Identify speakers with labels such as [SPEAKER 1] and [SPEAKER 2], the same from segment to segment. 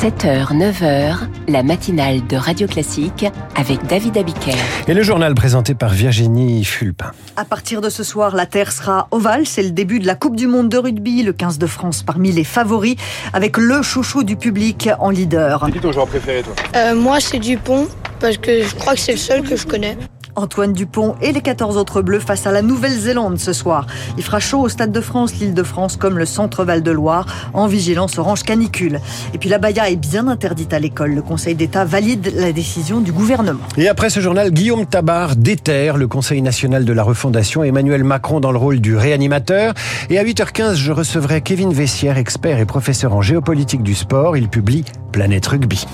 [SPEAKER 1] 7h, 9h, la matinale de Radio Classique avec David Abiker.
[SPEAKER 2] Et le journal présenté par Virginie Fulpin.
[SPEAKER 3] À partir de ce soir, la Terre sera ovale. C'est le début de la Coupe du Monde de rugby, le 15 de France parmi les favoris, avec le chouchou du public en leader.
[SPEAKER 4] C'est qui ton joueur préféré, toi?
[SPEAKER 5] Euh, moi, c'est Dupont, parce que je crois que c'est le seul que je connais.
[SPEAKER 3] Antoine Dupont et les 14 autres bleus face à la Nouvelle-Zélande ce soir. Il fera chaud au Stade de France, l'île de France comme le centre Val-de-Loire en vigilance orange canicule. Et puis la baya est bien interdite à l'école. Le Conseil d'État valide la décision du gouvernement.
[SPEAKER 2] Et après ce journal, Guillaume Tabar déterre le Conseil national de la refondation, Emmanuel Macron dans le rôle du réanimateur. Et à 8h15, je recevrai Kevin Vessière, expert et professeur en géopolitique du sport. Il publie Planète Rugby.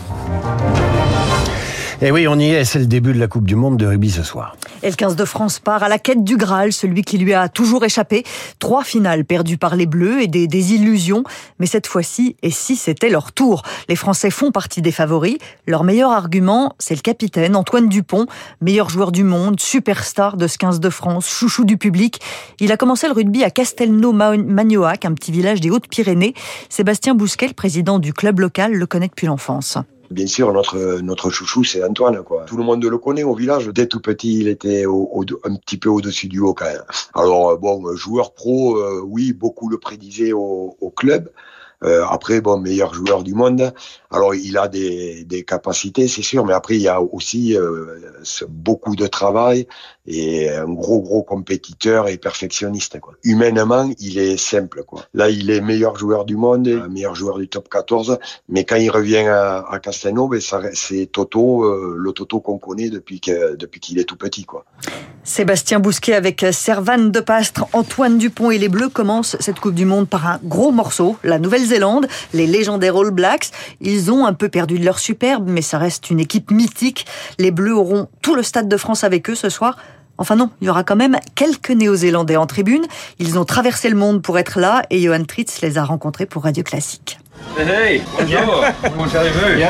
[SPEAKER 2] Et oui, on y est, c'est le début de la Coupe du Monde de rugby ce soir.
[SPEAKER 3] Et le 15 de France part à la quête du Graal, celui qui lui a toujours échappé. Trois finales perdues par les Bleus et des, des illusions. Mais cette fois-ci, et si c'était leur tour? Les Français font partie des favoris. Leur meilleur argument, c'est le capitaine Antoine Dupont, meilleur joueur du monde, superstar de ce 15 de France, chouchou du public. Il a commencé le rugby à Castelnau-Magnoac, un petit village des Hautes-Pyrénées. Sébastien Bousquet, le président du club local, le connaît depuis l'enfance.
[SPEAKER 6] Bien sûr, notre notre chouchou, c'est Antoine. Tout le monde le connaît au village. Dès tout petit, il était un petit peu au-dessus du haut quand même. Alors bon, joueur pro, euh, oui, beaucoup le prédisaient au club. Euh, après, bon, meilleur joueur du monde. Alors, il a des, des capacités, c'est sûr, mais après, il y a aussi euh, beaucoup de travail et un gros, gros compétiteur et perfectionniste. Quoi. Humainement, il est simple. Quoi. Là, il est meilleur joueur du monde, meilleur joueur du top 14, mais quand il revient à, à Castelnau, ben, c'est Toto, euh, le Toto qu'on connaît depuis que, depuis qu'il est tout petit. Quoi.
[SPEAKER 3] Sébastien Bousquet avec Servane de Pastre, Antoine Dupont et les Bleus commencent cette Coupe du Monde par un gros morceau, la Nouvelle-Zélande, les légendaires All Blacks. Ils ont un peu perdu de leur superbe, mais ça reste une équipe mythique. Les Bleus auront tout le Stade de France avec eux ce soir. Enfin non, il y aura quand même quelques Néo-Zélandais en tribune. Ils ont traversé le monde pour être là et Johan Tritz les a rencontrés pour Radio Classique.
[SPEAKER 7] Hey, bonjour, comment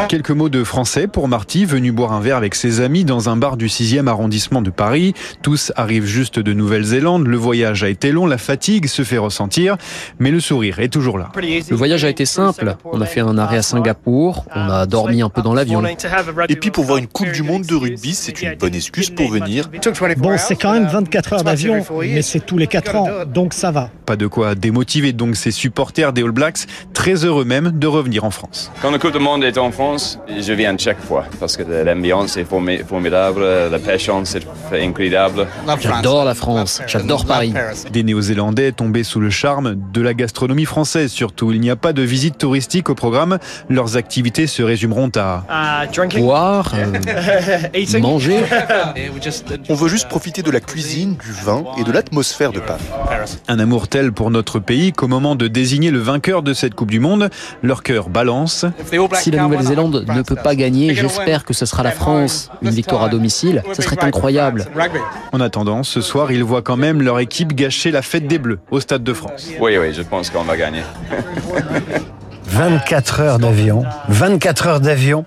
[SPEAKER 7] Quelques mots de français pour Marty, venu boire un verre avec ses amis dans un bar du 6e arrondissement de Paris. Tous arrivent juste de Nouvelle-Zélande, le voyage a été long, la fatigue se fait ressentir, mais le sourire est toujours là.
[SPEAKER 8] Le voyage a été simple, on a fait un arrêt à Singapour, on a dormi un peu dans l'avion.
[SPEAKER 9] Et puis pour voir une Coupe du Monde de rugby, c'est une bonne excuse pour venir.
[SPEAKER 10] Bon, c'est quand même 24 heures d'avion, mais c'est tous les 4 ans, donc ça va.
[SPEAKER 7] Pas de quoi démotiver donc ces supporters des All Blacks, très heureux même de revenir en France.
[SPEAKER 11] Quand la Coupe du Monde est en France, je viens chaque fois parce que l'ambiance est formidable, la pêche est incroyable.
[SPEAKER 8] J'adore la France, j'adore Paris.
[SPEAKER 7] Des Néo-Zélandais tombés sous le charme de la gastronomie française surtout. Il n'y a pas de visite touristique au programme. Leurs activités se résumeront à
[SPEAKER 8] boire, euh, manger.
[SPEAKER 9] On veut juste profiter de la cuisine, du vin et de l'atmosphère de Paris.
[SPEAKER 7] Un amour tel pour notre pays qu'au moment de désigner le vainqueur de cette Coupe du Monde, leur cœur balance.
[SPEAKER 8] Si la Nouvelle-Zélande ne peut pas gagner, j'espère que ce sera la France. Une victoire à domicile, ce serait incroyable.
[SPEAKER 7] En attendant, ce soir, ils voient quand même leur équipe gâcher la fête des Bleus au Stade de France.
[SPEAKER 11] Oui, oui, je pense qu'on va gagner.
[SPEAKER 2] 24 heures d'avion. 24 heures d'avion.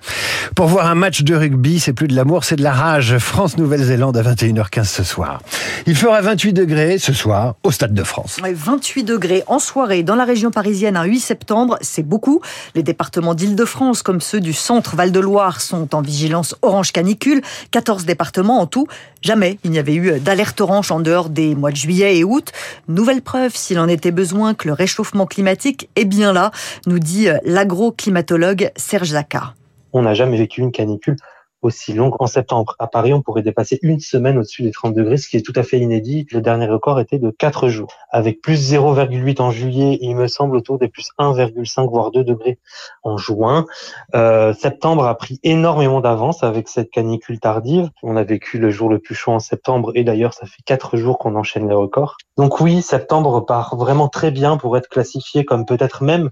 [SPEAKER 2] Pour voir un match de rugby, c'est plus de l'amour, c'est de la rage. France-Nouvelle-Zélande à 21h15 ce soir. Il fera 28 degrés ce soir au Stade de France.
[SPEAKER 3] 28 degrés en soirée dans la région parisienne un 8 septembre, c'est beaucoup. Les départements d'Île-de-France comme ceux du centre Val-de-Loire sont en vigilance orange canicule. 14 départements en tout. Jamais il n'y avait eu d'alerte orange en dehors des mois de juillet et août. Nouvelle preuve, s'il en était besoin, que le réchauffement climatique est bien là, nous dit l'agroclimatologue Serge Zaka.
[SPEAKER 12] On n'a jamais vécu une canicule aussi longue en septembre. À Paris, on pourrait dépasser une semaine au-dessus des 30 degrés, ce qui est tout à fait inédit. Le dernier record était de 4 jours, avec plus 0,8 en juillet, il me semble autour des plus 1,5 voire 2 degrés en juin. Euh, septembre a pris énormément d'avance avec cette canicule tardive. On a vécu le jour le plus chaud en septembre et d'ailleurs, ça fait 4 jours qu'on enchaîne les records. Donc oui, septembre part vraiment très bien pour être classifié comme peut-être même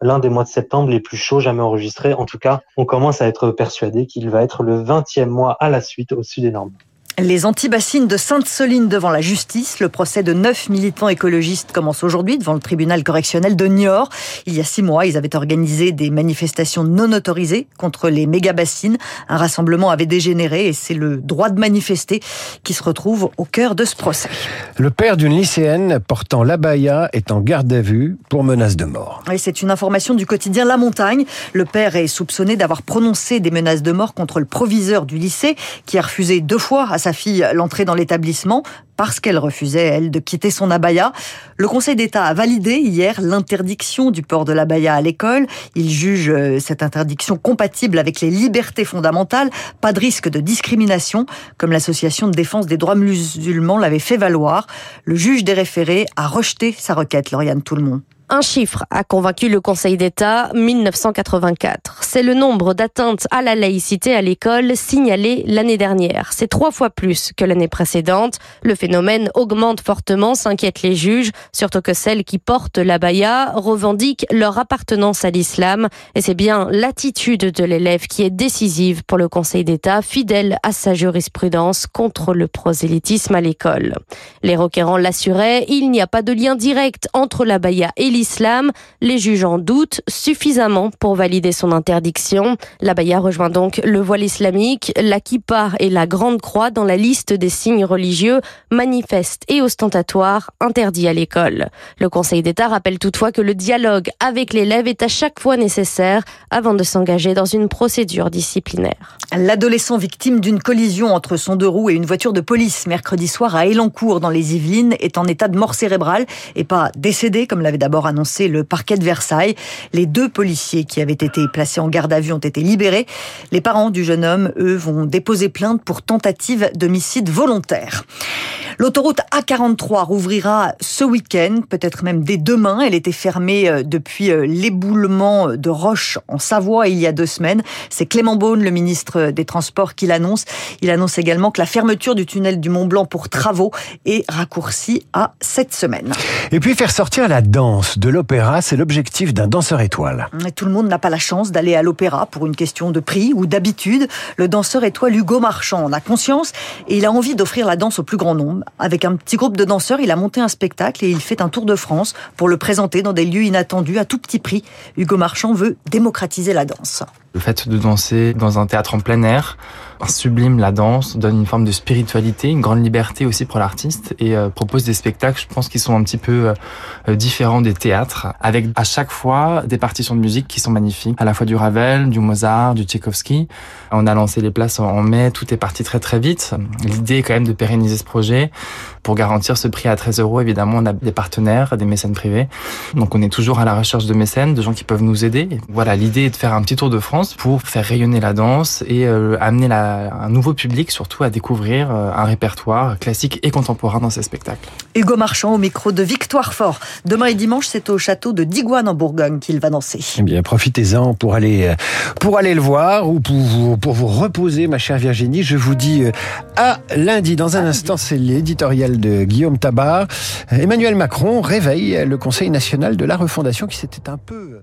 [SPEAKER 12] l'un des mois de septembre les plus chauds jamais enregistrés. En tout cas, on commence à être persuadé qu'il va être le 20e mois à la suite au-dessus des normes.
[SPEAKER 3] Les anti-bassines de Sainte-Soline devant la justice. Le procès de neuf militants écologistes commence aujourd'hui devant le tribunal correctionnel de Niort. Il y a six mois, ils avaient organisé des manifestations non autorisées contre les méga-bassines. Un rassemblement avait dégénéré et c'est le droit de manifester qui se retrouve au cœur de ce procès.
[SPEAKER 2] Le père d'une lycéenne portant l'abaya est en garde à vue pour menace de mort.
[SPEAKER 3] Et c'est une information du quotidien La Montagne. Le père est soupçonné d'avoir prononcé des menaces de mort contre le proviseur du lycée qui a refusé deux fois à sa fille l'entrée dans l'établissement parce qu'elle refusait, elle, de quitter son abaya. Le Conseil d'État a validé hier l'interdiction du port de l'abaya à l'école. Il juge euh, cette interdiction compatible avec les libertés fondamentales, pas de risque de discrimination, comme l'association de défense des droits musulmans l'avait fait valoir. Le juge des référés a rejeté sa requête, Lauriane Tout-le-Monde.
[SPEAKER 4] Un chiffre a convaincu le Conseil d'État, 1984. C'est le nombre d'atteintes à la laïcité à l'école signalées l'année dernière. C'est trois fois plus que l'année précédente. Le phénomène augmente fortement, s'inquiètent les juges, surtout que celles qui portent la baya revendiquent leur appartenance à l'islam. Et c'est bien l'attitude de l'élève qui est décisive pour le Conseil d'État, fidèle à sa jurisprudence contre le prosélytisme à l'école. Les requérants l'assuraient, il n'y a pas de lien direct entre la baya et l'islam. Les juges en doutent suffisamment pour valider son interdiction. La baya rejoint donc le voile islamique, la kippa et la grande croix dans la liste des signes religieux manifestes et ostentatoires interdits à l'école. Le Conseil d'État rappelle toutefois que le dialogue avec l'élève est à chaque fois nécessaire avant de s'engager dans une procédure disciplinaire.
[SPEAKER 3] L'adolescent victime d'une collision entre son deux roues et une voiture de police mercredi soir à Elancourt dans les Yvelines est en état de mort cérébrale et pas décédé comme l'avait d'abord annoncé le parquet de Versailles. Les deux policiers qui avaient été placés en garde à vue ont été libérés. Les parents du jeune homme, eux, vont déposer plainte pour tentative d'homicide volontaire. L'autoroute A43 rouvrira ce week-end, peut-être même dès demain. Elle était fermée euh, depuis euh, l'éboulement de roches en Savoie il y a deux semaines. C'est Clément Beaune, le ministre des Transports, qui l'annonce. Il annonce également que la fermeture du tunnel du Mont Blanc pour travaux est raccourcie à cette semaine.
[SPEAKER 2] Et puis faire sortir la danse de l'opéra, c'est l'objectif d'un danseur étoile.
[SPEAKER 3] tout le monde n'a pas la chance d'aller à l'opéra pour une question de prix ou d'habitude. Le danseur étoile Hugo Marchand en a conscience et il a envie d'offrir la danse au plus grand nombre. Avec un petit groupe de danseurs, il a monté un spectacle et il fait un tour de France pour le présenter dans des lieux inattendus à tout petit prix. Hugo Marchand veut démocratiser la danse.
[SPEAKER 13] Le fait de danser dans un théâtre en plein air sublime la danse, donne une forme de spiritualité, une grande liberté aussi pour l'artiste et euh, propose des spectacles, je pense, qui sont un petit peu euh, différents des théâtres, avec à chaque fois des partitions de musique qui sont magnifiques, à la fois du Ravel, du Mozart, du Tchaïkovski. On a lancé les places en mai, tout est parti très très vite. L'idée est quand même de pérenniser ce projet. Pour garantir ce prix à 13 euros, évidemment, on a des partenaires, des mécènes privés. Donc on est toujours à la recherche de mécènes, de gens qui peuvent nous aider. Voilà, l'idée est de faire un petit tour de France pour faire rayonner la danse et euh, amener la, un nouveau public surtout à découvrir euh, un répertoire classique et contemporain dans ces spectacles.
[SPEAKER 3] Hugo Marchand au micro de Victoire Fort. Demain et dimanche, c'est au château de Digoine en Bourgogne qu'il va danser.
[SPEAKER 2] Eh bien, profitez-en pour aller, euh, pour aller le voir ou pour vous, pour vous reposer, ma chère Virginie. Je vous dis à lundi. Dans un instant, c'est l'éditorial de Guillaume Tabar. Emmanuel Macron réveille le Conseil national de la refondation qui s'était un peu